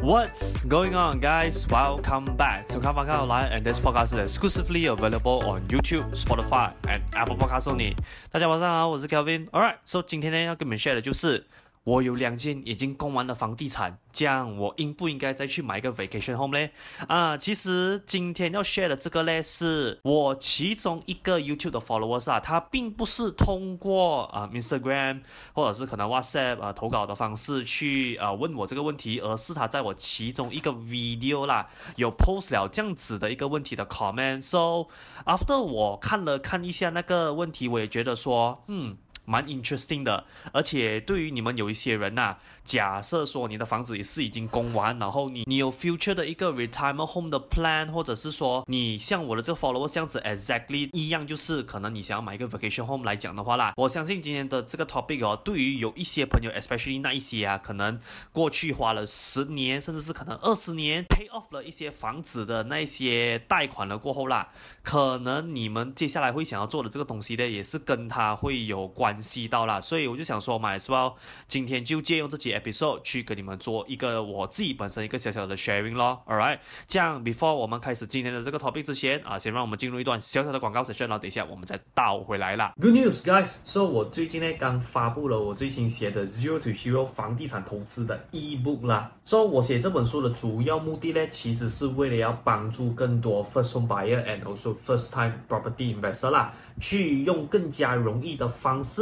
What's going on, guys? Welcome back to Come Come Online, and this podcast is exclusively available on YouTube, Spotify, and Apple Podcasts only. 大家晚上好，我是 Kelvin。Alright, so 今天呢要跟你们 share 的就是。 我有两间已经供完的房地产，这样我应不应该再去买一个 vacation home 呢？啊，其实今天要 share 的这个呢，是我其中一个 YouTube 的 followers 啊，他并不是通过啊 Instagram 或者是可能 WhatsApp 啊投稿的方式去啊问我这个问题，而是他在我其中一个 video 啦有 post 了这样子的一个问题的 comment。So after 我看了看一下那个问题，我也觉得说，嗯。蛮 interesting 的，而且对于你们有一些人呐、假设说你的房子也是已经供完，然后你你有 future 的一个 retirement home 的 plan，或者是说你像我的这个 follower 这样子 exactly 一样，就是可能你想要买一个 vacation home 来讲的话啦，我相信今天的这个 topic 哦，对于有一些朋友，especially 那一些啊，可能过去花了十年，甚至是可能二十年 pay off 了一些房子的那些贷款了过后啦，可能你们接下来会想要做的这个东西呢，也是跟他会有关。关系到了，所以我就想说买，是吧？今天就借用这期 episode 去跟你们做一个我自己本身一个小小的 sharing 咯。，All right，这样 before 我们开始今天的这个 topic 之前啊，先让我们进入一段小小的广告 session，然后等一下我们再倒回来啦。Good news, guys！所以我最近呢刚发布了我最新写的 Zero to Hero 房地产投资的 ebook 啦。所以我写这本书的主要目的呢，其实是为了要帮助更多 first home buyer and also first time property investor 啦，去用更加容易的方式。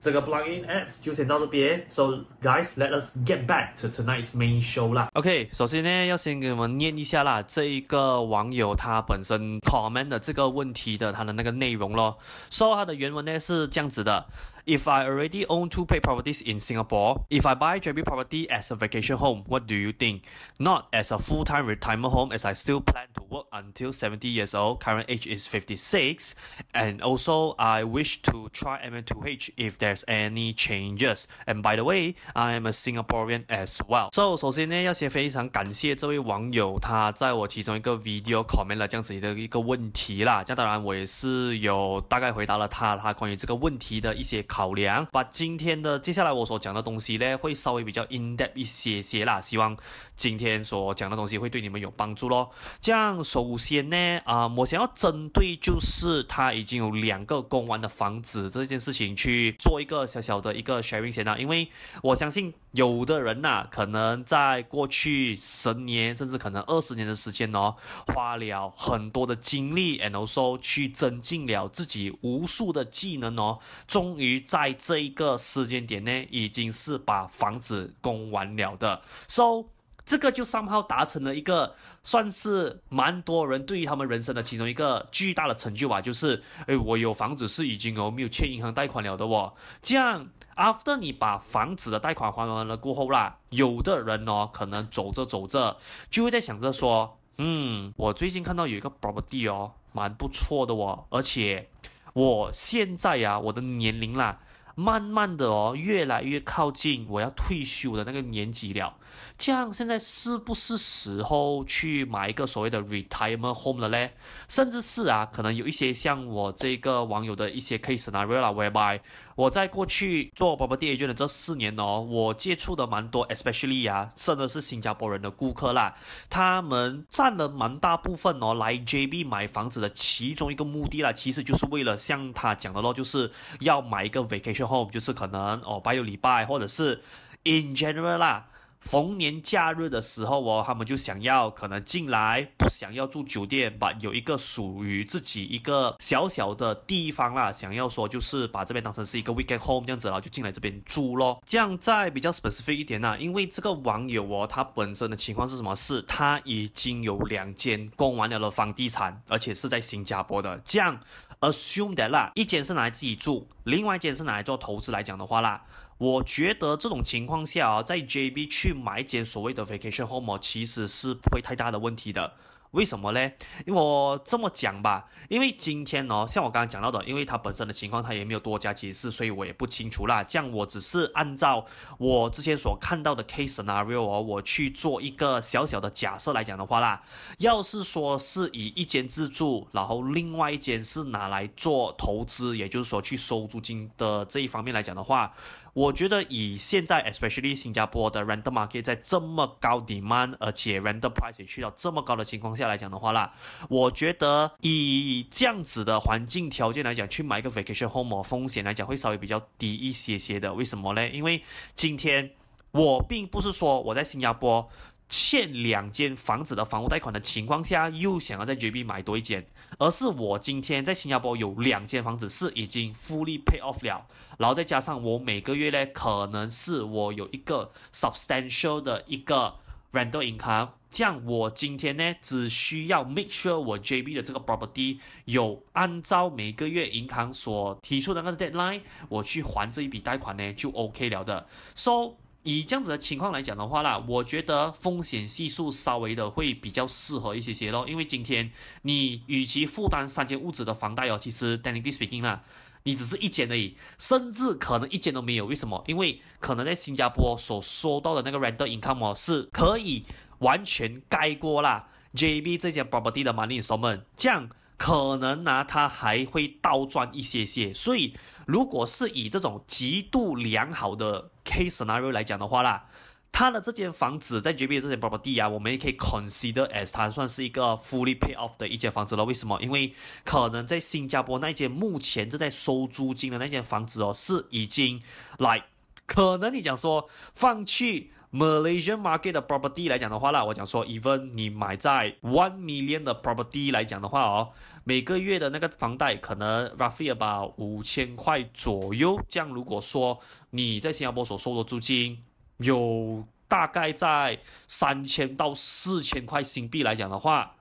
这个 plugin ads 就先到这边，So guys, let us get back to tonight's main show 啦。OK，首先呢，要先给我们念一下啦，这一个网友他本身 comment 的这个问题的他的那个内容咯。So 他的原文呢是这样子的。If I already own two paid properties in Singapore, if I buy JB property as a vacation home, what do you think? Not as a full-time retirement home as I still plan to work until 70 years old, current age is 56, and also I wish to try MM2H if there's any changes. And by the way, I am a Singaporean as well. So 首先呢，要先非常感谢这位网友，他在我其中一个 video comment 了这样子的一个问题啦。这样当然我也是有大概回答了他他关于这个问题的一些。 考量，把今天的接下来我所讲的东西呢，会稍微比较 in depth 一些些啦。希望今天所讲的东西会对你们有帮助咯。这样，首先呢，啊、我想要针对就是他已经有两个公完的房子这件事情去做一个小小的一个 sharing 先啦。因为我相信有的人呐、啊，可能在过去十年甚至可能二十年的时间哦，花了很多的精力，and also 去增进了自己无数的技能哦，终于。在这一个时间点呢，已经是把房子供完了的。So 这个就 somehow 达成了一个算是蛮多人对于他们人生的其中一个巨大的成就吧，就是诶，我有房子是已经哦没有欠银行贷款了的哦。这样 after 你把房子的贷款还完了过后啦，有的人哦可能走着走着就会在想着说，嗯，我最近看到有一个 property 哦，蛮不错的哦，而且我现在呀，我的年龄啦。慢慢的哦，越来越靠近我要退休的那个年纪了。这样现在是不是时候去买一个所谓的 retirement home 了嘞？甚至是啊，可能有一些像我这个网友的一些 case scenario，whereby 我在过去做 property agent 的这四年哦，我接触的蛮多，especially 啊，甚至是新加坡人的顾客啦，他们占了蛮大部分哦，来 JB 买房子的其中一个目的啦，其实就是为了像他讲的咯，就是要买一个 vacation home，就是可能哦，八六礼拜或者是 in general 啦。逢年假日的时候哦，他们就想要可能进来，不想要住酒店，把有一个属于自己一个小小的地方啦，想要说就是把这边当成是一个 weekend home 这样子，然后就进来这边住咯。这样再比较 specific 一点呢，因为这个网友哦，他本身的情况是什么？是他已经有两间供完了的房地产，而且是在新加坡的。这样 assume that 啦，一间是拿来自己住，另外一间是拿来做投资来讲的话啦。我觉得这种情况下啊，在 JB 去买一间所谓的 vacation home，其实是不会太大的问题的。为什么呢？因为我这么讲吧，因为今天哦，像我刚刚讲到的，因为他本身的情况他也没有多加解释，所以我也不清楚啦。这样我只是按照我之前所看到的 case scenario 哦，我去做一个小小的假设来讲的话啦，要是说是以一间自住，然后另外一间是拿来做投资，也就是说去收租金的这一方面来讲的话。我觉得以现在，especially 新加坡的 rental market 在这么高 demand，而且 rental price 去到这么高的情况下来讲的话啦，我觉得以这样子的环境条件来讲，去买一个 vacation home 风险来讲会稍微比较低一些些的。为什么呢？因为今天我并不是说我在新加坡。欠两间房子的房屋贷款的情况下，又想要在 JB 买多一间，而是我今天在新加坡有两间房子是已经 fully pay off 了，然后再加上我每个月呢，可能是我有一个 substantial 的一个 rental income，这样我今天呢，只需要 make sure 我 JB 的这个 property 有按照每个月银行所提出的那个 deadline，我去还这一笔贷款呢，就 OK 了的，so。以这样子的情况来讲的话啦，我觉得风险系数稍微的会比较适合一些些咯。因为今天你与其负担三间屋子的房贷哦，其实 d a n n y speaking 啦，你只是一间而已，甚至可能一间都没有。为什么？因为可能在新加坡所收到的那个 rental income 哦，是可以完全盖过啦 JB 这间 property 的 money installment，这样。可能呢，它还会倒赚一些些，所以如果是以这种极度良好的 case scenario 来讲的话啦，他的这间房子在 JB 这间 property 啊，我们也可以 consider as 它算是一个 fully pay off 的一间房子了。为什么？因为可能在新加坡那间目前正在收租金的那间房子哦，是已经来，可能你讲说放弃。Malaysian market 的 property 来讲的话啦，我讲说，even 你买在 one million 的 property 来讲的话哦，每个月的那个房贷可能 roughly about 五千块左右。这样如果说你在新加坡所收的租金有大概在三千到四千块新币来讲的话。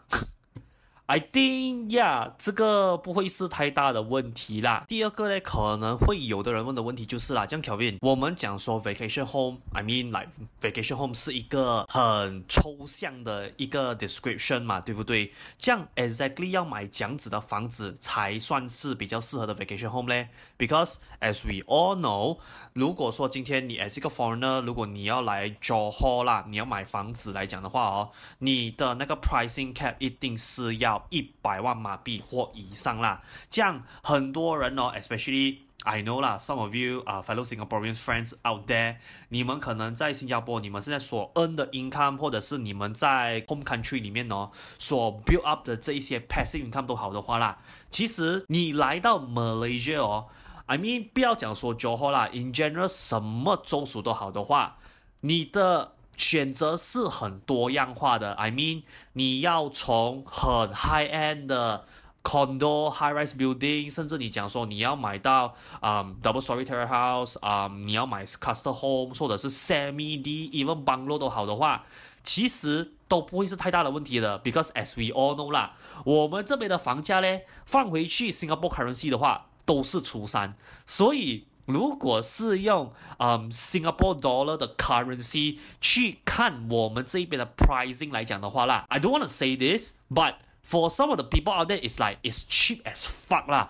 I think yeah，这个不会是太大的问题啦。第二个呢，可能会有的人问的问题就是啦，像，Kevin，我们讲说 vacation home，I mean like vacation home 是一个很抽象的一个 description 嘛，对不对？这样 exactly 要买这样子的房子才算是比较适合的 vacation home 呢？Because as we all know，如果说今天你 as 一个 foreigner，如果你要来 Johor 啦，你要买房子来讲的话哦，你的那个 pricing cap 一定是要。一百万马币或以上啦，这样很多人哦，especially I know 啦，some of you 啊、uh,，fellow Singaporean friends out there，你们可能在新加坡，你们现在所 earn 的 income，或者是你们在 home country 里面哦，所 build up 的这一些 passive income 都好的话啦，其实你来到 Malaysia 哦，I mean 不要讲说 Johor 啦，in general 什么州属都好的话，你的。选择是很多样化的，I mean，你要从很 high end 的 condo、high-rise building，甚至你讲说你要买到啊、um, double story terrace house，啊、um, 你要买 custom home 或者是 semi D even bungalow 都好的话。其实都不会是太大的问题的，because as we all know 啦，我们这边的房价呢，放回去 Singapore currency 的话，都是初三，所以如果是用嗯 Singapore dollar 的 currency 去看我们这边的 pricing 来讲的话啦，I don't want to say this，but for some of the people out there，it's like it's cheap as fuck 啦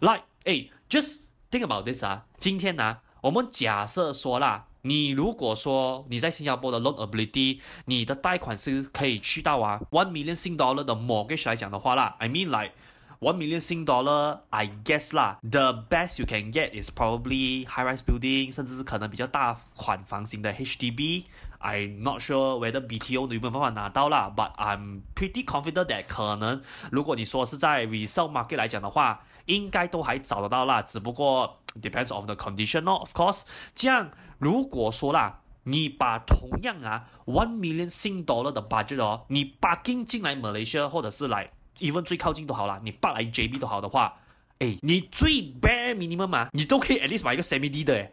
，like 哎，just think about this 啊，今天呢、我们假设说啦。你如果说你在新加坡的 loan ability，你的贷款是可以去到啊 one million Sing dollar 的 mortgage 来讲的话啦，I mean like one million Sing dollar，I guess 啦，the best you can get is probably high rise building，甚至是可能比较大款房型的 HDB。I'm not sure whether BTO 你有没有办法拿到啦，but I'm pretty confident that 可能如果你说是在 resale market 来讲的话，应该都还找得到啦，只不过 depends on the condition 咯，of course。这样如果说啦，你把同样啊 one million Sing dollar 的 budget 哦，你把进进来 Malaysia 或者是来 even 最靠近都好啦，你把来 JB 都好的话，诶，你最 bare minimum 嘛，你都可以 at least 买一个 semi D 的诶。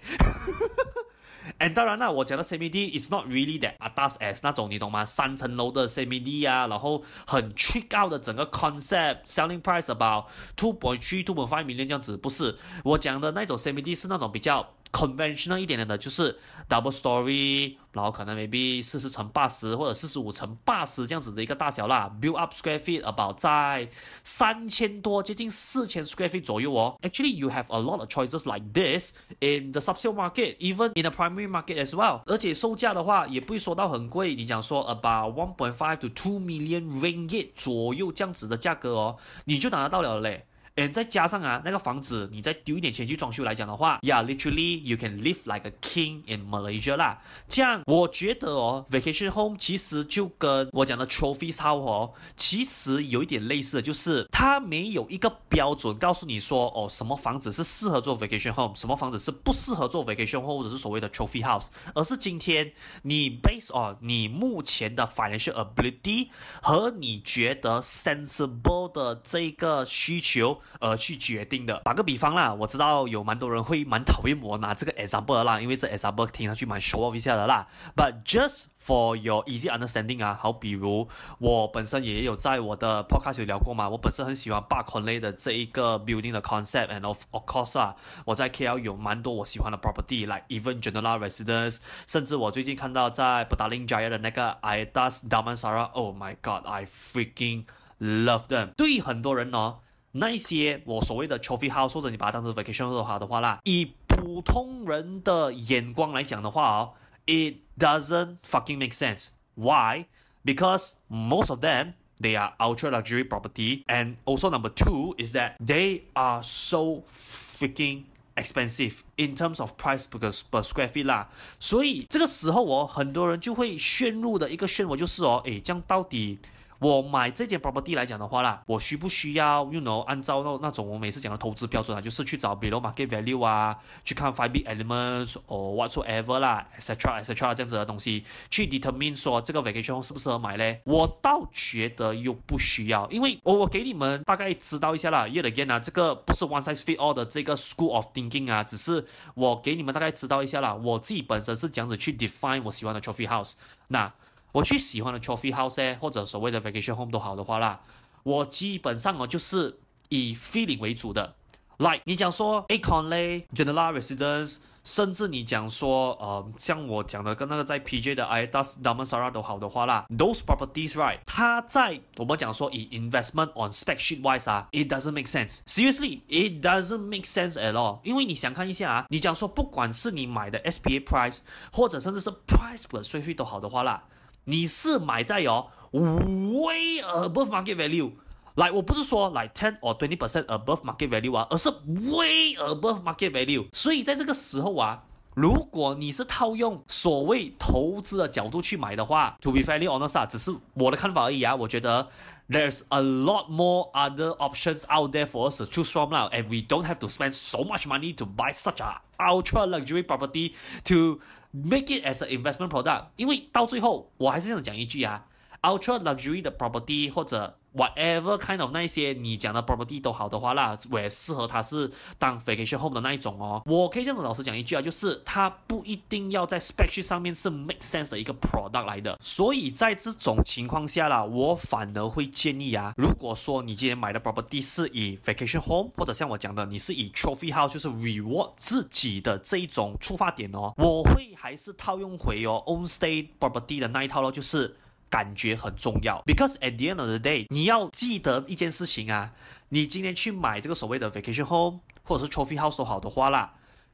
And 当然啦，我讲的 semi D is not really that atas as 那种，你懂吗？三层楼的 semi D 啊，然后很 trick out 的整个 concept，selling price about two point three two point five million 这样子，不是我讲的那种 semi D 是那种比较。Conventional 一点点的，就是 double story，然后可能 maybe 四十乘八十或者四十五乘八十这样子的一个大小啦。build up square feet about 在三千多，接近四千 square feet 左右哦。Actually you have a lot of choices like this in the subsale market，even in the primary market as well。而且售价的话也不会说到很贵，你讲说 about one point five to two million ringgit 左右这样子的价格哦，你就拿得到了嘞。And，再加上啊，那个房子你再丢一点钱去装修来讲的话，Yeah，literally you can live like a king in Malaysia 啦。这样我觉得哦，vacation home 其实就跟我讲的 trophy house 哦，其实有一点类似的，就是它没有一个标准告诉你说哦，什么房子是适合做 vacation home，什么房子是不适合做 vacation home 或者是所谓的 trophy house，而是今天你 based on 你目前的 financial ability 和你觉得 sensible 的这个需求。而去决定的。打个比方啦，我知道有蛮多人会蛮讨厌我拿这个 example 的啦，因为这 example 听上去蛮 show off 一下的啦。But just for your easy understanding 啊，好，比如我本身也有在我的 podcast 有聊过嘛，我本身很喜欢 Park Connect 的这一个 building 的 concept，and of of course 啊，我在 KL 有蛮多我喜欢的 property，like even general Residence，甚至我最近看到在 Petaling Jaya 的那个 Aedas Damansara，Oh my God，I freaking love them。对很多人哦。那一些我所谓的 trophy house，或者你把它当成 vacation house 的话啦，以普通人的眼光来讲的话哦，it doesn't fucking make sense. Why? Because most of them they are ultra luxury property, and also number two is that they are so freaking expensive in terms of price per per square feet 啦。所以这个时候哦，很多人就会陷入的一个漩涡就是哦，诶，这样到底？我买这间 property 来讲的话啦，我需不需要，you know，按照那那种我每次讲的投资标准啊，就是去找 below market value 啊，去看 five big elements or whatsoever 啦，etc etc 这样子的东西，去 determine 说这个 vacation 适不适合买嘞？我倒觉得又不需要，因为我我给你们大概知道一下啦，yet again 啊，这个不是 one size fit all 的这个 school of thinking 啊，只是我给你们大概知道一下啦，我自己本身是这样子去 define 我喜欢的 trophy house，那。我去喜欢的 trophy house 或者所谓的 vacation home 都好的话啦，我基本上哦就是以 feeling 为主的。Like 你讲说 Acorn Jenala Residence，甚至你讲说呃像我讲的跟那个在 PJ 的 Aedas Damansara 都好的话啦，those properties right，它在我们讲说以 investment on spec sheet wise 啊，it doesn't make sense。Seriously，it doesn't make sense at all。因为你想看一下啊，你讲说不管是你买的 SPA price，或者甚至是 price per square feet 都好的话啦。你是买在哦，way above market value，来，我不是说来 ten or twenty percent above market value 啊，而是 way above market value。所以在这个时候啊，如果你是套用所谓投资的角度去买的话，to be fairly honest 啊，只是我的看法而已啊。我觉得 there's a lot more other options out there for us to choose from now, and we don't have to spend so much money to buy such a ultra luxury property to Make it as an investment product，因为到最后我还是这样讲一句啊 Ultra luxury 的 property 或者 whatever kind of 那一些你讲的 property 都好的话啦，我也适合它是当 vacation home 的那一种哦。我可以这样子老实讲一句啊，就是它不一定要在 specie 上面是 make sense 的一个 product 来的。所以在这种情况下啦，我反而会建议啊，如果说你今天买的 property 是以 vacation home 或者像我讲的，你是以 trophy house 就是 reward 自己的这一种出发点哦，我会还是套用回哦 own stay property 的那一套咯，就是。感觉很重要，because at the end of the day，你要记得一件事情啊，你今天去买这个所谓的 vacation home 或者是 trophy house 都好的话啦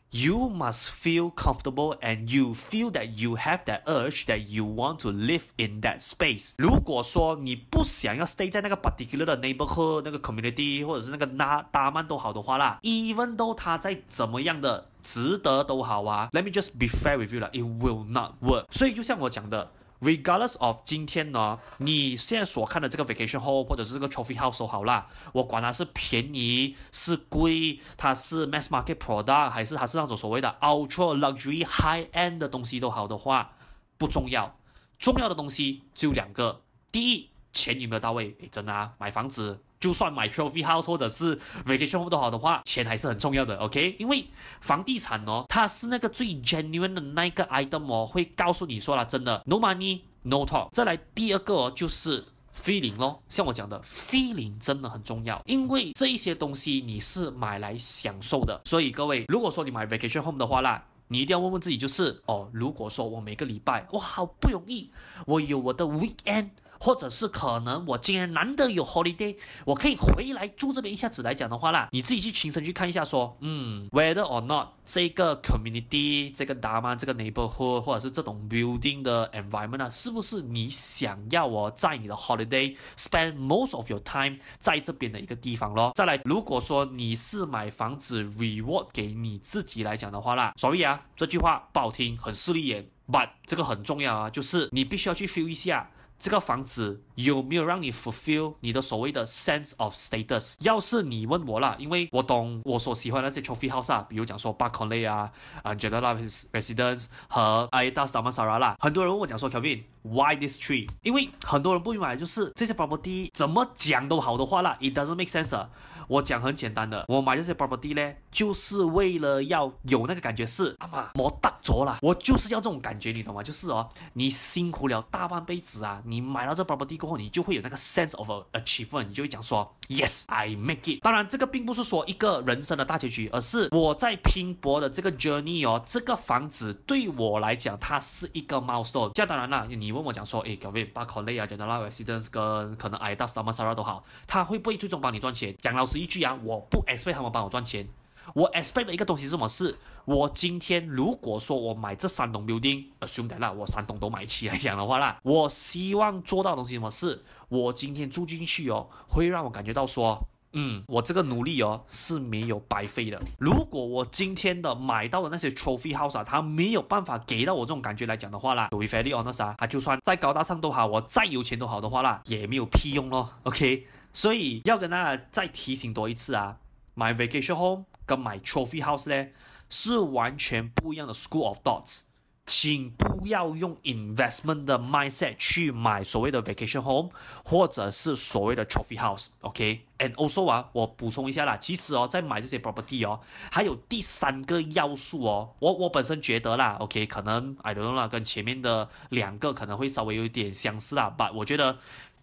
，you must feel comfortable and you feel that you have that urge that you want to live in that space。如果说你不想要 stay 在那个 particular 的 neighborhood 那个 community 或者是那个那大曼都好的话啦，even though 它再怎么样的值得都好啊，let me just be fair with you 啦，it will not work。所以就像我讲的。Regardless of 今天呢，你现在所看的这个 vacation home 或者是这个 trophy house 都好啦，我管它是便宜是贵，它是 mass market product 还是它是那种所谓的 ultra luxury high end 的东西都好的话，不重要，重要的东西就两个，第一，钱有没有到位？诶，真的啊，买房子。就算买 trophy house 或者是 vacation home 都好的话，钱还是很重要的，OK？因为房地产哦，它是那个最 genuine 的那个 item 哦，会告诉你说了，真的，no money no talk。再来第二个哦，就是 feeling 咯，像我讲的 feeling 真的很重要，因为这一些东西你是买来享受的。所以各位，如果说你买 vacation home 的话啦，你一定要问问自己，就是哦，如果说我每个礼拜我，好不容易，我有我的 weekend。或者是可能我今天难得有 holiday，我可以回来住这边一下子来讲的话啦，你自己去亲身去看一下说，嗯，whether or not 这个 community 这个 dama 这个 neighborhood 或者是这种 building 的 environment 啊，是不是你想要哦在你的 holiday spend most of your time 在这边的一个地方咯？再来，如果说你是买房子 reward 给你自己来讲的话啦，所以啊，这句话不好听，很势利眼，but 这个很重要啊，就是你必须要去 feel 一下。这个房子有没有让你 fulfill 你的所谓的 sense of status？要是你问我啦，因为我懂我所喜欢的那些 trophy house 啊，比如讲说 Park Connelly 啊，啊 Jendela Residence 和 Aida s a m a s a r a 啦，很多人问我讲说 Kevin。Why this tree？因为很多人不明白，就是这些 property 怎么讲都好的话啦，it doesn't make sense。我讲很简单的，我买这些 property 呢，就是为了要有那个感觉是，阿妈我得着了，我就是要这种感觉，你懂吗？就是哦，你辛苦了大半辈子啊，你买到这 property 过后，你就会有那个 sense of achievement，你就会讲说，yes I make it。当然，这个并不是说一个人生的大结局，而是我在拼搏的这个 journey 哦，这个房子对我来讲，它是一个 milestone。这样当然啦，你问我讲说，诶各位 barclay 啊，Jendela Residence 跟可能 Aedas Damansara 都好，他会不会最终帮你赚钱？讲老实。一句啊，我不 expect 他们帮我赚钱，我 expect 的一个东西是什么？是我今天如果说我买这三栋 building，呃，兄弟啦，我三栋都买起来讲的话啦，我希望做到的东西什么？是我今天住进去哦，会让我感觉到说，嗯，我这个努力哦是没有白费的。如果我今天的买到的那些 trophy house 啊，它没有办法给到我这种感觉来讲的话啦，to be fairly honest 啊，它就算再高大上都好，我再有钱都好的话啦，也没有屁用咯，OK。所以要跟大家再提醒多一次啊，买 vacation home 跟买 trophy house 呢，是完全不一样的 school of thoughts，请不要用 investment 的 mindset 去买所谓的 vacation home 或者是所谓的 trophy house，OK？And also 啊，我补充一下啦，其实哦，在买这些 property 哦，还有第三个要素哦，我我本身觉得啦，OK？可能 I don't know 啦，跟前面的两个可能会稍微有一点相似啦，but 我觉得。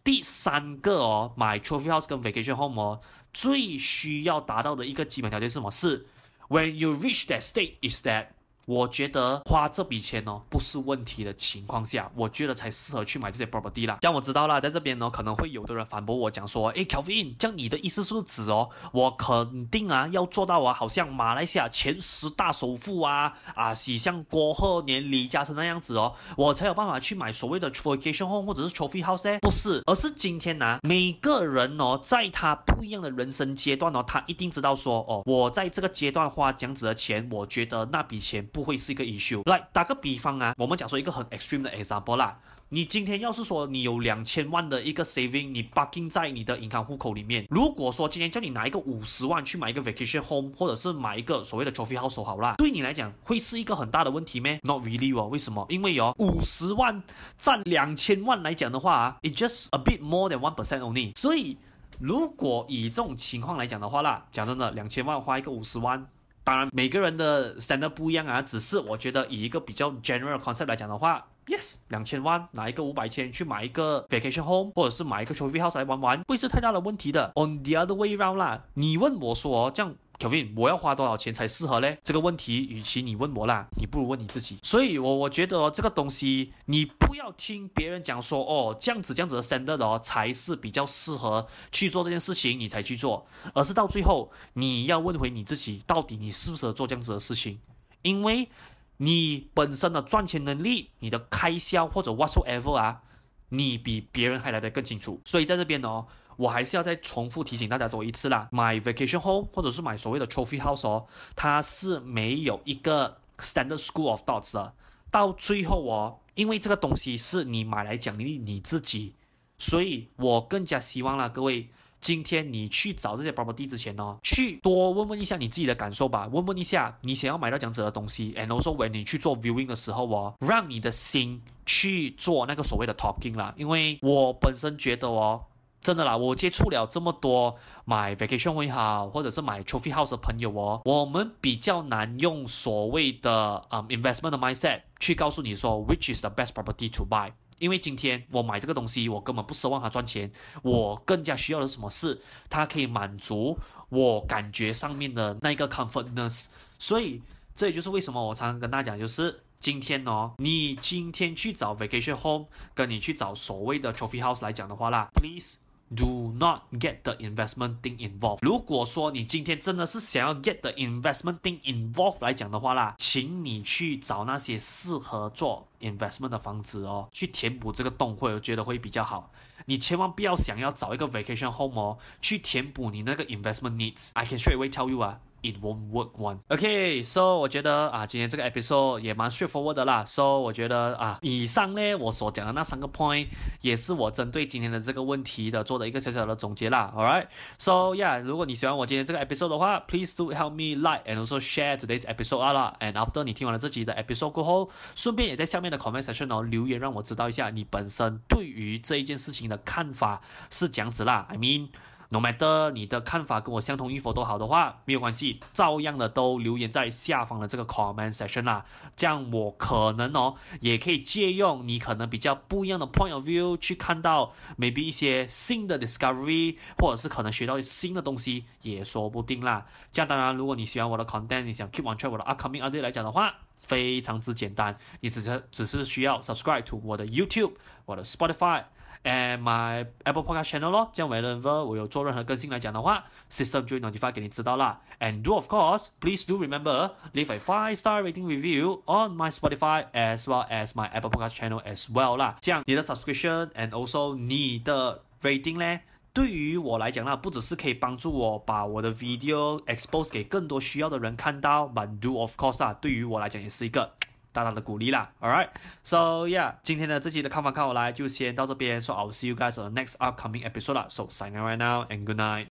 第三个哦，买 trophy house 跟 vacation home 哦，最需要达到的一个基本条件是什么？是 when you reach that state is that。我觉得花这笔钱哦不是问题的情况下，我觉得才适合去买这些 property 啦。像我知道啦，在这边呢可能会有的人反驳我讲说，诶，Kelvin，这样你的意思是不是指哦，我肯定啊要做到啊，好像马来西亚前十大首富啊啊，喜像郭鹤年、李嘉诚那样子哦，我才有办法去买所谓的 vacation home 或者是 trophy house 呢？不是，而是今天呢、啊，每个人哦，在他不一样的人生阶段哦，他一定知道说，哦，我在这个阶段花这样子的钱，我觉得那笔钱。不会是一个 issue。来打个比方啊，我们讲说一个很 extreme 的 example 啦。你今天要是说你有两千万的一个 saving，你 parking 在你的银行户口里面。如果说今天叫你拿一个五十万去买一个 vacation home，或者是买一个所谓的 trophy house 好啦，对你来讲会是一个很大的问题咩？Not really 哦，为什么？因为有，五十万占两千万来讲的话啊，it just a bit more than one percent only。所以如果以这种情况来讲的话啦，讲真的，两千万花一个五十万，当然每个人的 standard 不一样啊，只是我觉得以一个比较 general concept 来讲的话。Yes，两千万拿一个五百千去买一个 vacation home，或者是买一个 trophy house 来玩玩，不会是太大的问题的。On the other way round 啦，你问我说这样，Kevin，我要花多少钱才适合嘞？这个问题，与其你问我啦，你不如问你自己。所以我我觉得哦，这个东西你不要听别人讲说哦，这样子这样子的 standard 哦才是比较适合去做这件事情，你才去做，而是到最后你要问回你自己，到底你适不适合做这样子的事情，因为。你本身的赚钱能力、你的开销或者 whatsoever 啊，你比别人还来得更清楚。所以在这边哦，我还是要再重复提醒大家多一次啦，买 vacation home 或者是买所谓的 trophy house 哦，它是没有一个 standard school of thoughts 的。到最后哦，因为这个东西是你买来奖励你自己，所以我更加希望啦，各位。今天你去找这些 property 之前呢、哦，去多问问一下你自己的感受吧，问问一下你想要买到这样子的东西，and also when 你去做 viewing 的时候哦，让你的心去做那个所谓的 talking 啦，因为我本身觉得哦，真的啦，我接触了这么多买 vacation 也好，或者是买 trophy house 的朋友哦，我们比较难用所谓的嗯 investment mindset 去告诉你说 which is the best property to buy。因为今天我买这个东西，我根本不奢望它赚钱，我更加需要的是什么事？它可以满足我感觉上面的那个 comfortness。所以这也就是为什么我常常跟大家讲，就是今天哦，你今天去找 vacation home，跟你去找所谓的 trophy house 来讲的话啦，please。Do not get the investment thing involved。如果说你今天真的是想要 get the investment thing involved 来讲的话啦，请你去找那些适合做 investment 的房子哦，去填补这个洞，会我觉得会比较好。你千万不要想要找一个 vacation home 哦，去填补你那个 investment needs。I can straight away tell you 啊。It won't work one. Okay, so 我觉得啊，今天这个 episode 也蛮 straightforward 的啦。So 我觉得啊，以上呢我所讲的那三个 point 也是我针对今天的这个问题的做的一个小小的总结啦。All right, so yeah，如果你喜欢我今天这个 episode 的话，please do help me like and also share today's episode 啦。And after 你听完了这集的 episode 过后，顺便也在下面的 comment section 哦留言，让我知道一下你本身对于这一件事情的看法是这样子啦。I mean。No matter 你的看法跟我相同与否都好的话，没有关系，照样的都留言在下方的这个 comment section 啦。这样我可能哦，也可以借用你可能比较不一样的 point of view 去看到 maybe 一些新的 discovery，或者是可能学到新的东西也说不定啦。这样当然，如果你喜欢我的 content，你想 keep on track 我的 upcoming update 来讲的话，非常之简单，你只是只是需要 subscribe to 我的 YouTube，我的 Spotify。And my Apple Podcast channel 咯，这样 whenever 我有做任何更新来讲的话，system 就会 notify 给你知道啦。And do of course, please do remember leave a five star rating review on my Spotify as well as my Apple Podcast channel as well 啦。这样你的 subscription and also 你的 rating 呢，对于我来讲啦，不只是可以帮助我把我的 video expose 给更多需要的人看到，but do of course 啊，对于我来讲也是一个。大大的鼓励啦，All right，so yeah，今天的这期的看法看我来就先到这边，so I'll see you guys on the next upcoming episode，so sign in right now and good night。